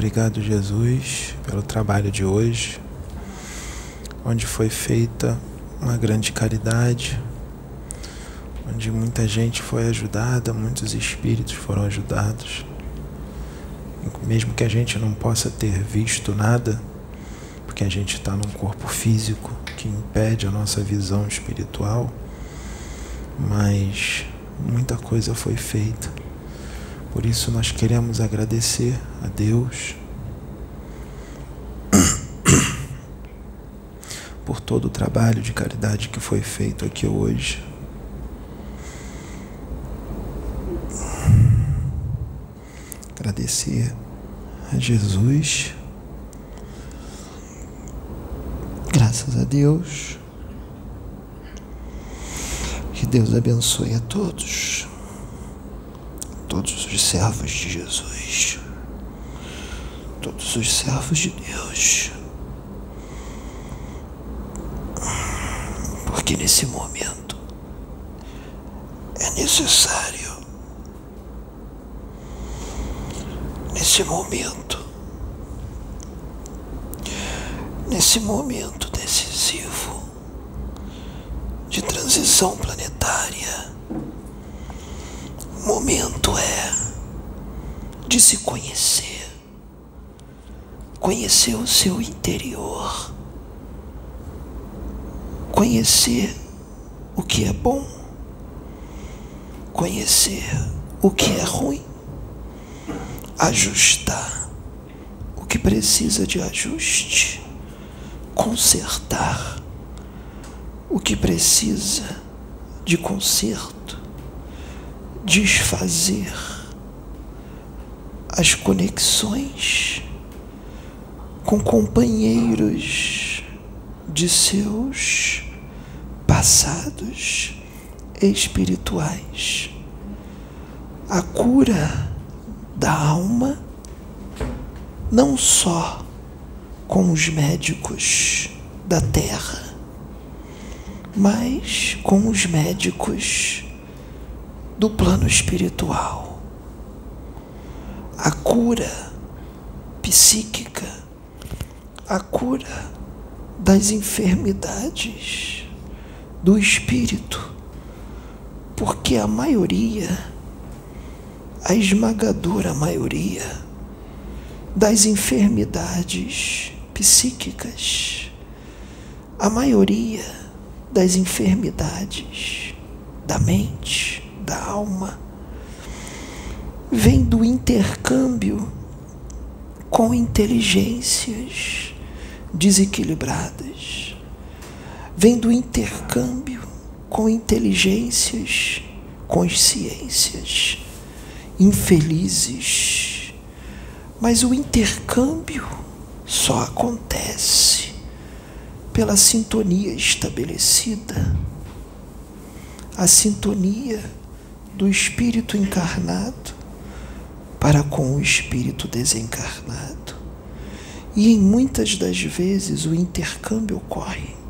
Obrigado, Jesus, pelo trabalho de hoje, onde foi feita uma grande caridade, onde muita gente foi ajudada, muitos espíritos foram ajudados. Mesmo que a gente não possa ter visto nada, porque a gente está num corpo físico que impede a nossa visão espiritual, mas muita coisa foi feita. Por isso nós queremos agradecer a Deus por todo o trabalho de caridade que foi feito aqui hoje. Agradecer a Jesus. Graças a Deus. Que Deus abençoe a todos todos os servos de Jesus, todos os servos de Deus, porque nesse momento é necessário, nesse momento, nesse momento decisivo de transição planetária momento é de se conhecer, conhecer o seu interior, conhecer o que é bom, conhecer o que é ruim, ajustar o que precisa de ajuste, consertar o que precisa de conserto. Desfazer as conexões com companheiros de seus passados espirituais. A cura da alma não só com os médicos da terra, mas com os médicos do plano espiritual. A cura psíquica, a cura das enfermidades do espírito, porque a maioria, a esmagadora maioria das enfermidades psíquicas, a maioria das enfermidades da mente, da alma vem do intercâmbio com inteligências desequilibradas, vem do intercâmbio com inteligências, consciências infelizes. Mas o intercâmbio só acontece pela sintonia estabelecida. A sintonia do espírito encarnado para com o espírito desencarnado. E em muitas das vezes o intercâmbio ocorre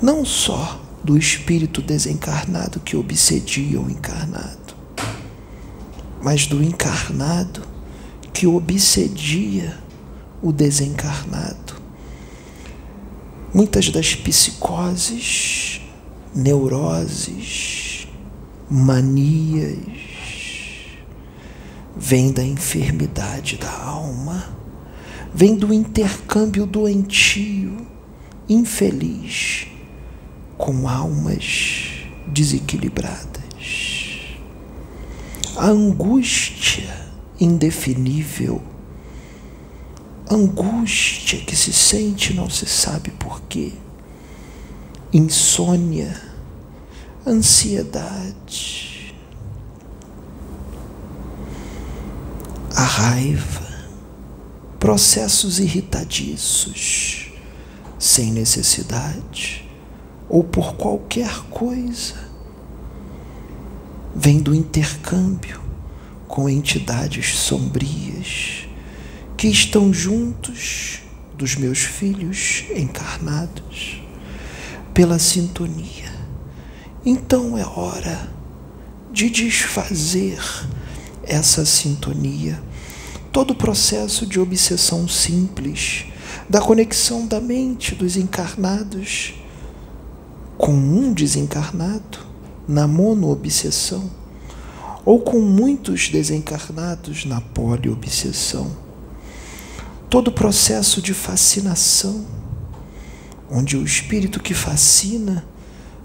não só do espírito desencarnado que obsedia o encarnado, mas do encarnado que obsedia o desencarnado. Muitas das psicoses, neuroses, manias, vem da enfermidade da alma, vem do intercâmbio doentio, infeliz, com almas desequilibradas. A angústia indefinível, angústia que se sente não se sabe porquê, insônia, ansiedade, a raiva, processos irritadiços, sem necessidade ou por qualquer coisa, vem do intercâmbio com entidades sombrias que estão juntos dos meus filhos encarnados pela sintonia. Então é hora de desfazer essa sintonia, todo o processo de obsessão simples, da conexão da mente dos encarnados com um desencarnado na monoobsessão, ou com muitos desencarnados na poliobsessão. Todo o processo de fascinação, onde o espírito que fascina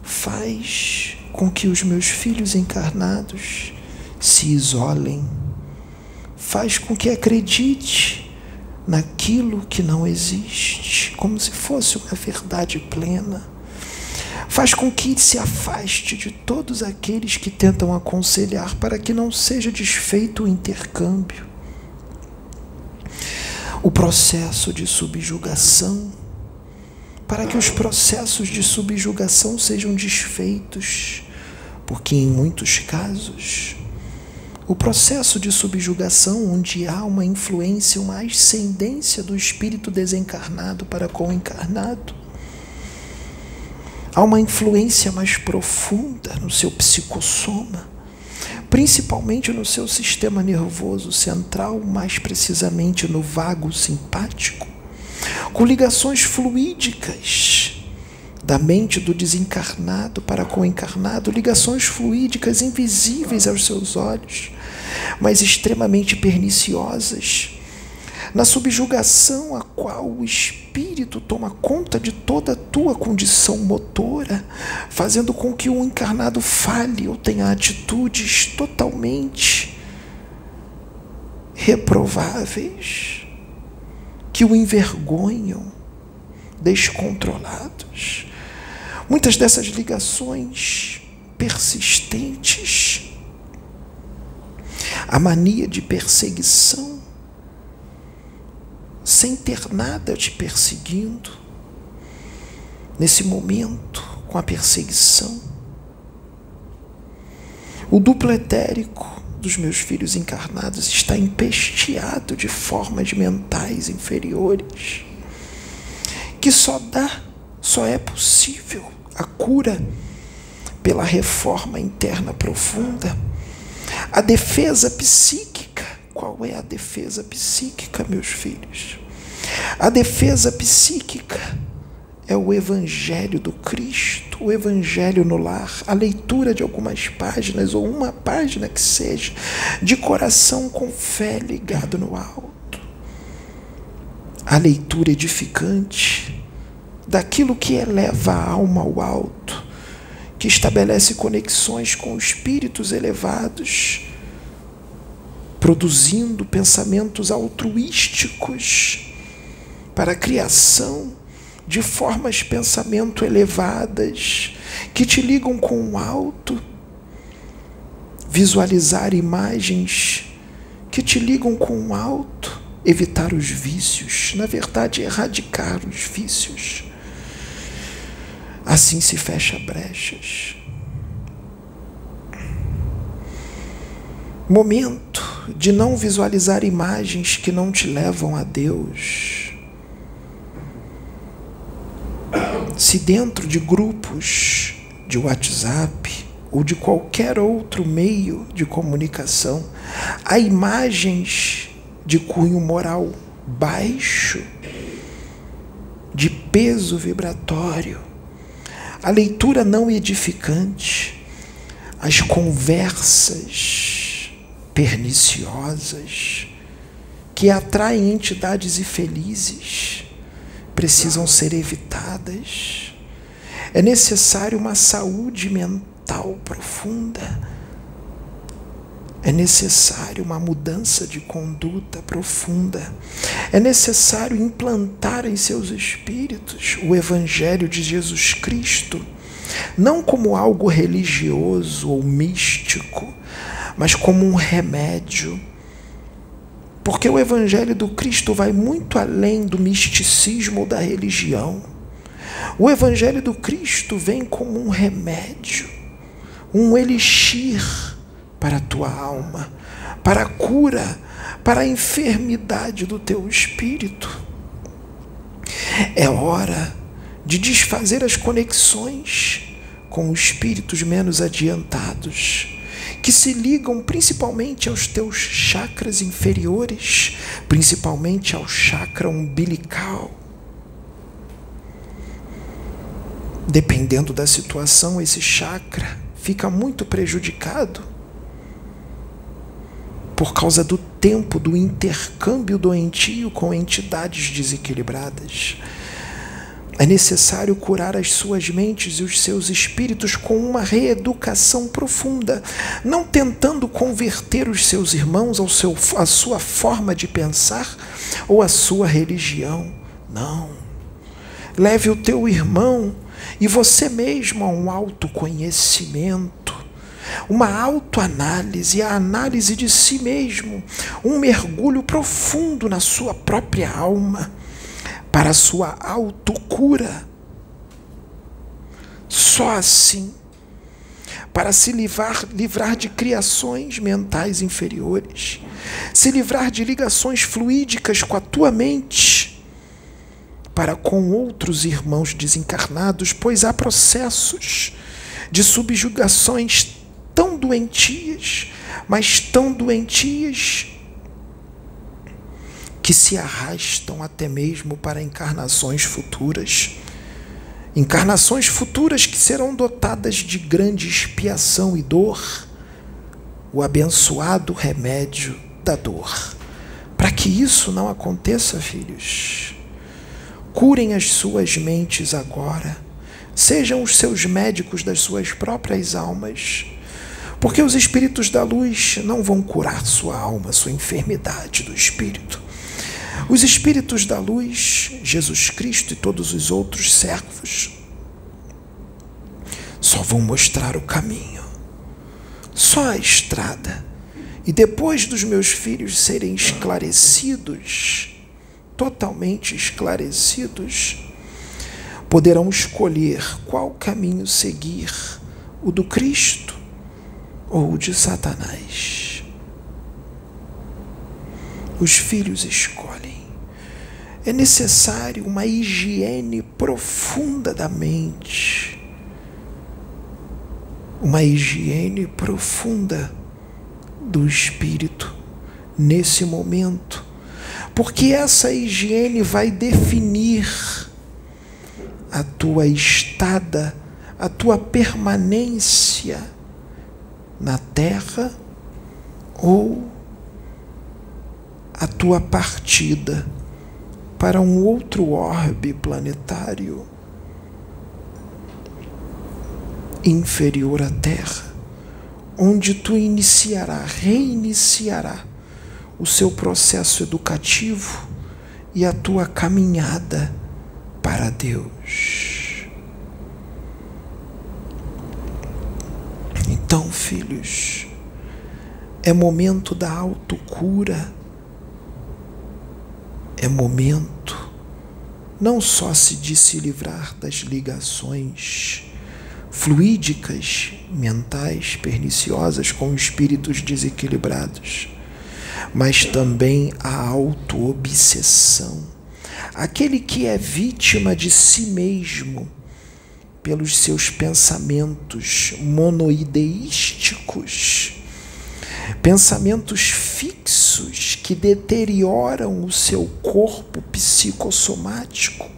faz com que os meus filhos encarnados se isolem, faz com que acredite naquilo que não existe, como se fosse uma verdade plena. Faz com que se afaste de todos aqueles que tentam aconselhar para que não seja desfeito o intercâmbio. O processo de subjugação, para que os processos de subjugação sejam desfeitos, porque em muitos casos o processo de subjugação, onde há uma influência, uma ascendência do espírito desencarnado para com o encarnado, há uma influência mais profunda no seu psicossoma, principalmente no seu sistema nervoso central, mais precisamente no vago simpático, com ligações fluídicas da mente do desencarnado para com o encarnado, ligações fluídicas invisíveis aos seus olhos, mas extremamente perniciosas. Na subjugação a qual o espírito toma conta de toda a tua condição motora, fazendo com que o encarnado fale ou tenha atitudes totalmente reprováveis, que o envergonham, descontrolados. Muitas dessas ligações persistentes, a mania de perseguição, sem ter nada te perseguindo, nesse momento, com a perseguição, o duplo etérico dos meus filhos encarnados está empesteado de formas mentais inferiores, que só dá, só é possível a cura pela reforma interna profunda, a defesa psíquica. Qual é a defesa psíquica, meus filhos? A defesa psíquica é o Evangelho do Cristo, o Evangelho no lar, a leitura de algumas páginas, ou uma página que seja, de coração com fé ligado no alto. A leitura edificante daquilo que eleva a alma ao alto, que estabelece conexões com espíritos elevados, produzindo pensamentos altruísticos para a criação de formas pensamento elevadas que te ligam com o alto, visualizar imagens que te ligam com o alto, evitar os vícios, na verdade, erradicar os vícios Assim se fecha brechas. Momento de não visualizar imagens que não te levam a Deus. Se dentro de grupos de WhatsApp ou de qualquer outro meio de comunicação há imagens de cunho moral baixo, de peso vibratório, a leitura não edificante, as conversas perniciosas que atraem entidades infelizes precisam ser evitadas. É necessário uma saúde mental profunda. É necessário uma mudança de conduta profunda. É necessário implantar em seus espíritos o Evangelho de Jesus Cristo, não como algo religioso ou místico, mas como um remédio. Porque o Evangelho do Cristo vai muito além do misticismo ou da religião. O Evangelho do Cristo vem como um remédio, um elixir para a tua alma, para a cura para a enfermidade do teu espírito. É hora de desfazer as conexões com espíritos menos adiantados, que se ligam principalmente aos teus chakras inferiores, principalmente ao chakra umbilical. Dependendo da situação, esse chakra fica muito prejudicado por causa do tempo do intercâmbio doentio com entidades desequilibradas. É necessário curar as suas mentes e os seus espíritos com uma reeducação profunda, não tentando converter os seus irmãos ao seu, à sua forma de pensar ou à sua religião. Não. Leve o teu irmão e você mesmo a um autoconhecimento, uma autoanálise, a análise de si mesmo, um mergulho profundo na sua própria alma, para a sua autocura. Só assim, para se livrar, livrar de criações mentais inferiores, se livrar de ligações fluídicas com a tua mente para com outros irmãos desencarnados, pois há processos de subjugações tão doentias, mas tão doentias que se arrastam até mesmo para encarnações futuras. Encarnações futuras que serão dotadas de grande expiação e dor, o abençoado remédio da dor. Para que isso não aconteça, filhos, Curem as suas mentes agora. Sejam os seus médicos das suas próprias almas. Porque os espíritos da luz não vão curar sua alma, sua enfermidade do espírito. Os espíritos da luz, Jesus Cristo e todos os outros servos, só vão mostrar o caminho, só a estrada. E depois dos meus filhos serem esclarecidos, totalmente esclarecidos, poderão escolher qual caminho seguir, o do Cristo ou de Satanás. Os filhos escolhem. É necessário uma higiene profunda da mente, uma higiene profunda do espírito nesse momento porque essa higiene vai definir a tua estada, a tua permanência na terra ou a tua partida para um outro orbe planetário inferior à Terra, onde tu iniciará, reiniciará o seu processo educativo e a tua caminhada para Deus. Então, filhos, é momento da autocura, é momento não só se de se livrar das ligações fluídicas, mentais, perniciosas com espíritos desequilibrados mas também a autoobsessão. Aquele que é vítima de si mesmo pelos seus pensamentos monoideísticos, pensamentos fixos que deterioram o seu corpo psicossomático,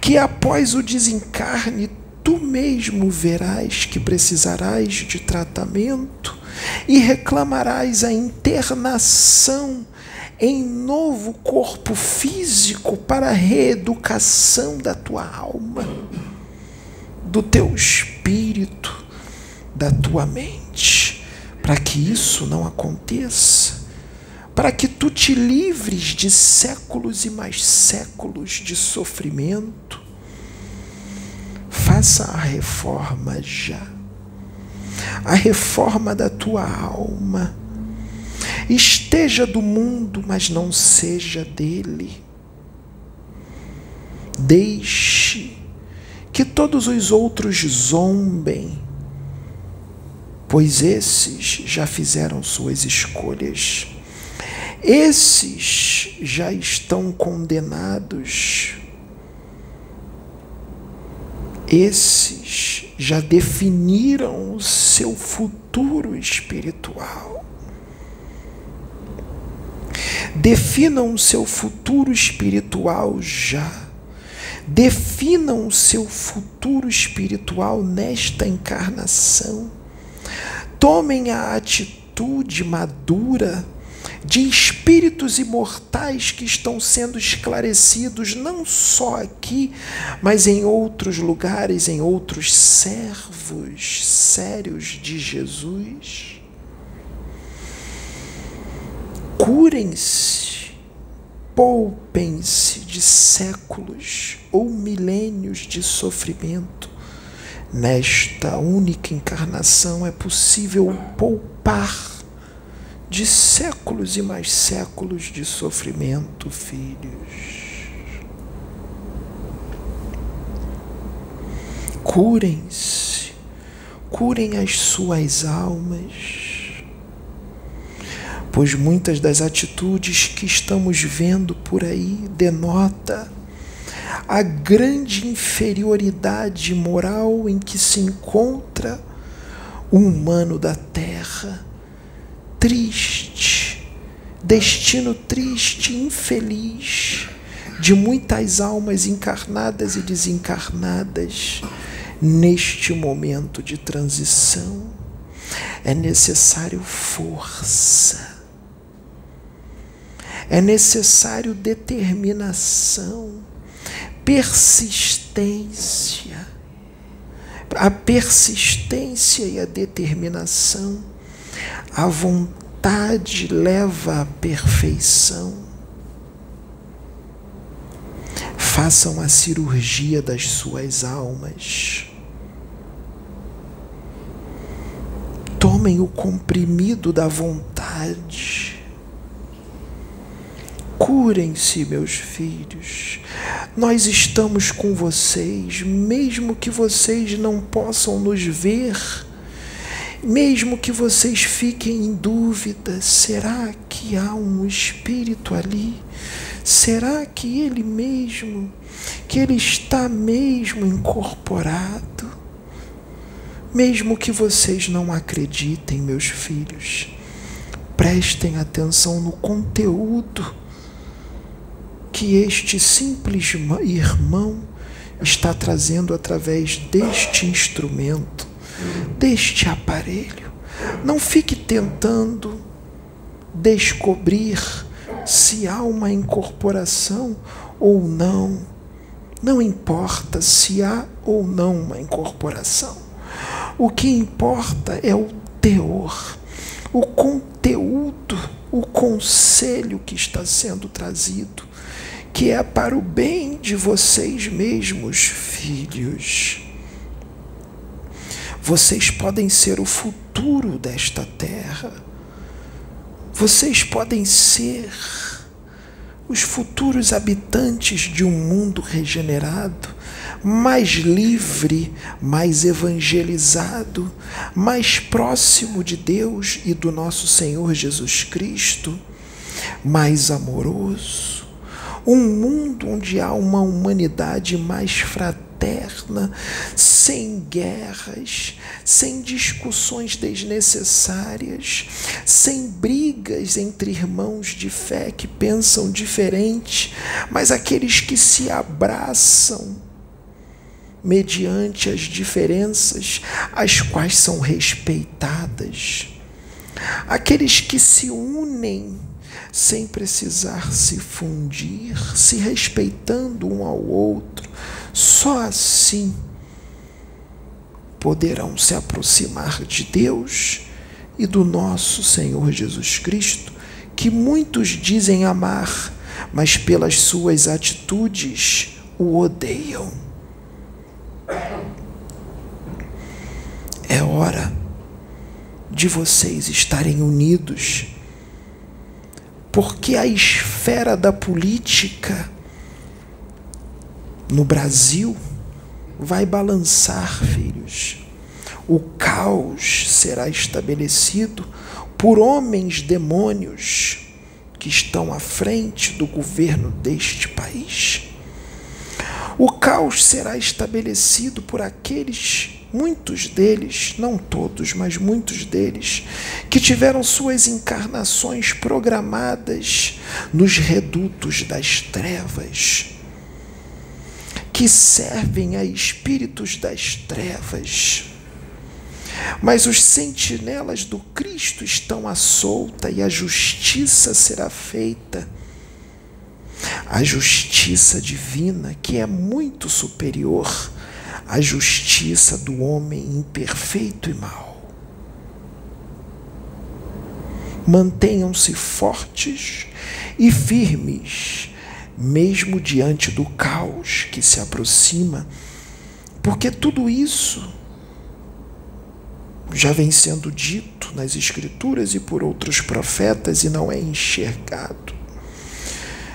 que após o desencarne tu mesmo verás que precisarás de tratamento e reclamarás a internação em novo corpo físico para a reeducação da tua alma, do teu espírito, da tua mente, para que isso não aconteça, para que tu te livres de séculos e mais séculos de sofrimento. Faça a reforma já a reforma da tua alma. Esteja do mundo, mas não seja dele. Deixe que todos os outros zombem, pois esses já fizeram suas escolhas. Esses já estão condenados. Esses já definiram o seu futuro espiritual. Definam o seu futuro espiritual já. Definam o seu futuro espiritual nesta encarnação. Tomem a atitude madura de espíritos imortais que estão sendo esclarecidos não só aqui, mas em outros lugares, em outros servos sérios de Jesus. Curem-se, poupem-se de séculos ou milênios de sofrimento. Nesta única encarnação é possível poupar de séculos e mais séculos de sofrimento, filhos. Curem-se, curem as suas almas, pois muitas das atitudes que estamos vendo por aí denota a grande inferioridade moral em que se encontra o humano da terra triste, destino triste, infeliz de muitas almas encarnadas e desencarnadas neste momento de transição. É necessário força, é necessário determinação, persistência. A persistência e a determinação a vontade leva à perfeição. Façam a cirurgia das suas almas. Tomem o comprimido da vontade. Curem-se, meus filhos. Nós estamos com vocês, mesmo que vocês não possam nos ver mesmo que vocês fiquem em dúvida, será que há um espírito ali? Será que ele mesmo, que ele está mesmo incorporado? Mesmo que vocês não acreditem, meus filhos, prestem atenção no conteúdo que este simples irmão está trazendo através deste instrumento deste aparelho. Não fique tentando descobrir se há uma incorporação ou não. Não importa se há ou não uma incorporação. O que importa é o teor, o conteúdo, o conselho que está sendo trazido, que é para o bem de vocês mesmos, filhos. Vocês podem ser o futuro desta terra. Vocês podem ser os futuros habitantes de um mundo regenerado, mais livre, mais evangelizado, mais próximo de Deus e do nosso Senhor Jesus Cristo, mais amoroso. Um mundo onde há uma humanidade mais fraterna sem guerras, sem discussões desnecessárias, sem brigas entre irmãos de fé que pensam diferente, mas aqueles que se abraçam mediante as diferenças, as quais são respeitadas. Aqueles que se unem sem precisar se fundir, se respeitando um ao outro, só assim poderão se aproximar de Deus e do nosso Senhor Jesus Cristo, que muitos dizem amar, mas pelas suas atitudes o odeiam. É hora de vocês estarem unidos, porque a esfera da política no Brasil vai balançar, filhos. O caos será estabelecido por homens demônios que estão à frente do governo deste país. O caos será estabelecido por aqueles muitos deles, não todos, mas muitos deles, que tiveram suas encarnações programadas nos redutos das trevas, que servem a espíritos das trevas. Mas os sentinelas do Cristo estão à solta e a justiça será feita. A justiça divina, que é muito superior a justiça do homem imperfeito e mau. Mantenham-se fortes e firmes, mesmo diante do caos que se aproxima, porque tudo isso já vem sendo dito nas Escrituras e por outros profetas e não é enxergado,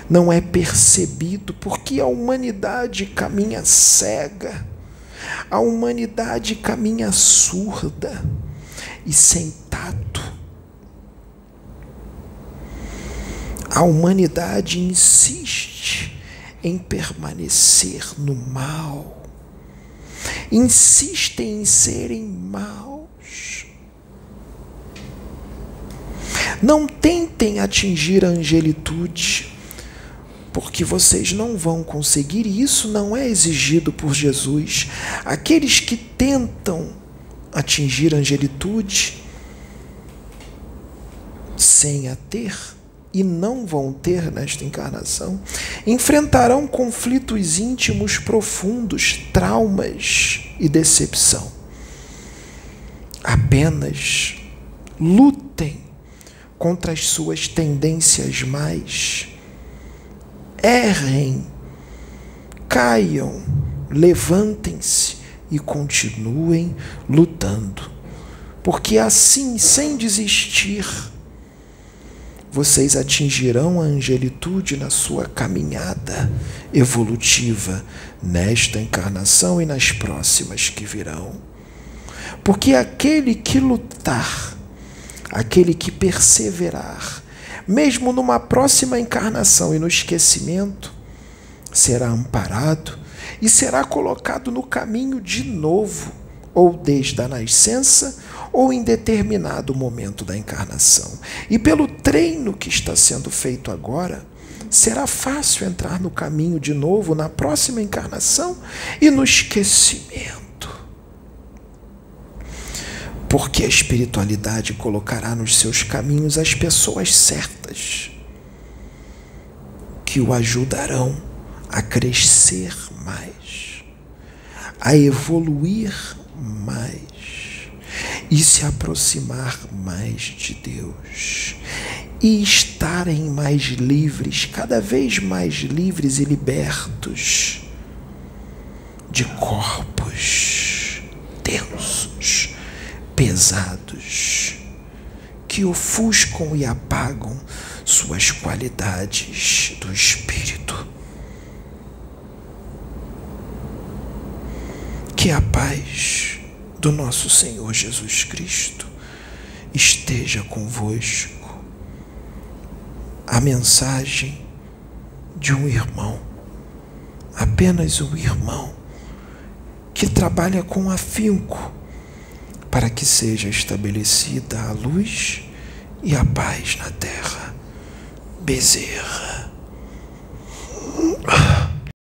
não é percebido, porque a humanidade caminha cega a humanidade caminha surda e sem tato. A humanidade insiste em permanecer no mal, insiste em serem maus. Não tentem atingir a angelitude porque vocês não vão conseguir, e isso não é exigido por Jesus. Aqueles que tentam atingir a angelitude sem a ter, e não vão ter nesta encarnação, enfrentarão conflitos íntimos profundos, traumas e decepção. Apenas lutem contra as suas tendências mais errem, caiam, levantem-se e continuem lutando. Porque assim, sem desistir, vocês atingirão a angelitude na sua caminhada evolutiva nesta encarnação e nas próximas que virão. Porque aquele que lutar, aquele que perseverar, mesmo numa próxima encarnação e no esquecimento, será amparado e será colocado no caminho de novo, ou desde a nascença, ou em determinado momento da encarnação. E pelo treino que está sendo feito agora, será fácil entrar no caminho de novo na próxima encarnação e no esquecimento porque a espiritualidade colocará nos seus caminhos as pessoas certas que o ajudarão a crescer mais, a evoluir mais e se aproximar mais de Deus e estarem mais livres, cada vez mais livres e libertos de corpos densos pesados que ofuscam e apagam suas qualidades do espírito. Que a paz do nosso Senhor Jesus Cristo esteja convosco. A mensagem de um irmão, apenas um irmão, que trabalha com afinco para que seja estabelecida a luz e a paz na terra. Bezerra.